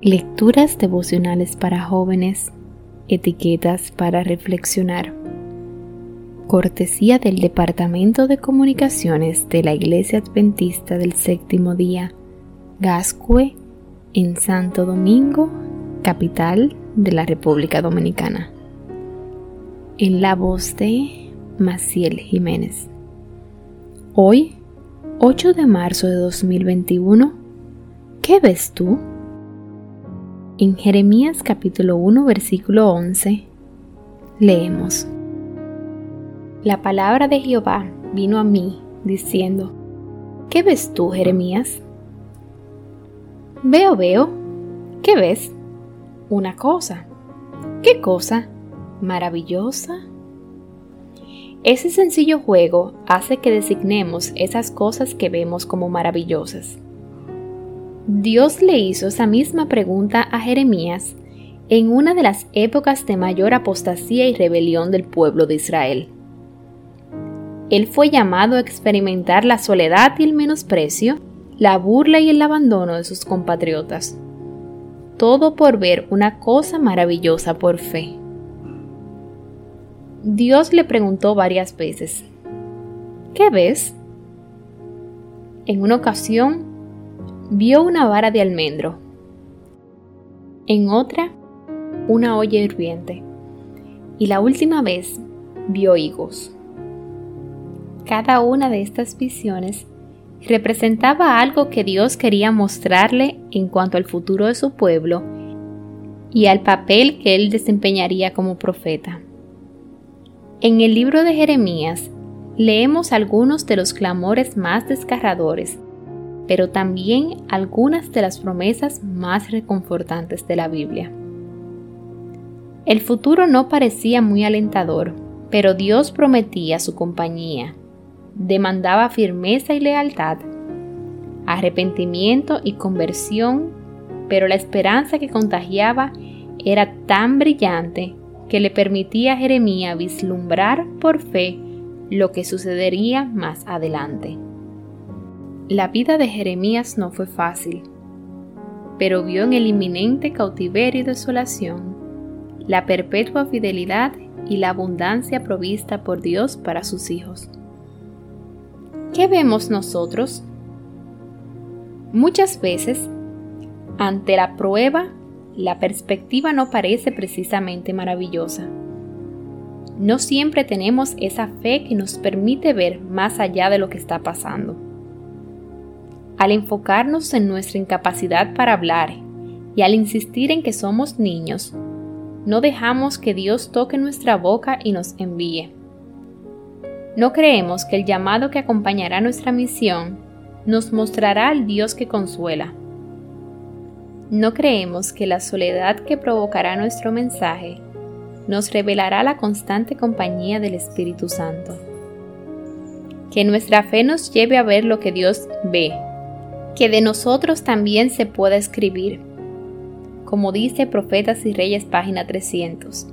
Lecturas devocionales para jóvenes, etiquetas para reflexionar. Cortesía del Departamento de Comunicaciones de la Iglesia Adventista del Séptimo Día, Gascue, en Santo Domingo, capital de la República Dominicana. En la voz de Maciel Jiménez. Hoy, 8 de marzo de 2021, ¿qué ves tú? En Jeremías capítulo 1 versículo 11 leemos, La palabra de Jehová vino a mí diciendo, ¿qué ves tú, Jeremías? Veo, veo, ¿qué ves? Una cosa. ¿Qué cosa? Maravillosa. Ese sencillo juego hace que designemos esas cosas que vemos como maravillosas. Dios le hizo esa misma pregunta a Jeremías en una de las épocas de mayor apostasía y rebelión del pueblo de Israel. Él fue llamado a experimentar la soledad y el menosprecio, la burla y el abandono de sus compatriotas. Todo por ver una cosa maravillosa por fe. Dios le preguntó varias veces, ¿qué ves? En una ocasión vio una vara de almendro. En otra, una olla hirviente. Y la última vez vio higos. Cada una de estas visiones representaba algo que Dios quería mostrarle en cuanto al futuro de su pueblo y al papel que él desempeñaría como profeta. En el libro de Jeremías leemos algunos de los clamores más desgarradores pero también algunas de las promesas más reconfortantes de la Biblia. El futuro no parecía muy alentador, pero Dios prometía su compañía, demandaba firmeza y lealtad, arrepentimiento y conversión, pero la esperanza que contagiaba era tan brillante que le permitía a Jeremías vislumbrar por fe lo que sucedería más adelante. La vida de Jeremías no fue fácil, pero vio en el inminente cautiverio y desolación la perpetua fidelidad y la abundancia provista por Dios para sus hijos. ¿Qué vemos nosotros? Muchas veces, ante la prueba, la perspectiva no parece precisamente maravillosa. No siempre tenemos esa fe que nos permite ver más allá de lo que está pasando al enfocarnos en nuestra incapacidad para hablar y al insistir en que somos niños, no dejamos que Dios toque nuestra boca y nos envíe. No creemos que el llamado que acompañará nuestra misión nos mostrará al Dios que consuela. No creemos que la soledad que provocará nuestro mensaje nos revelará la constante compañía del Espíritu Santo. Que nuestra fe nos lleve a ver lo que Dios ve que de nosotros también se pueda escribir, como dice Profetas y Reyes página 300.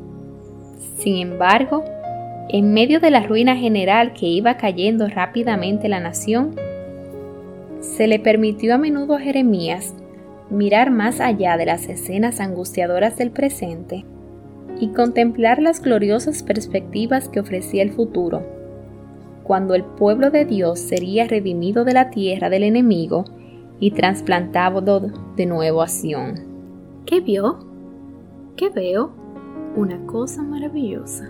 Sin embargo, en medio de la ruina general que iba cayendo rápidamente la nación, se le permitió a menudo a Jeremías mirar más allá de las escenas angustiadoras del presente y contemplar las gloriosas perspectivas que ofrecía el futuro, cuando el pueblo de Dios sería redimido de la tierra del enemigo y trasplantado de nuevo a Sion. ¿Qué vio? ¿Qué veo? Una cosa maravillosa.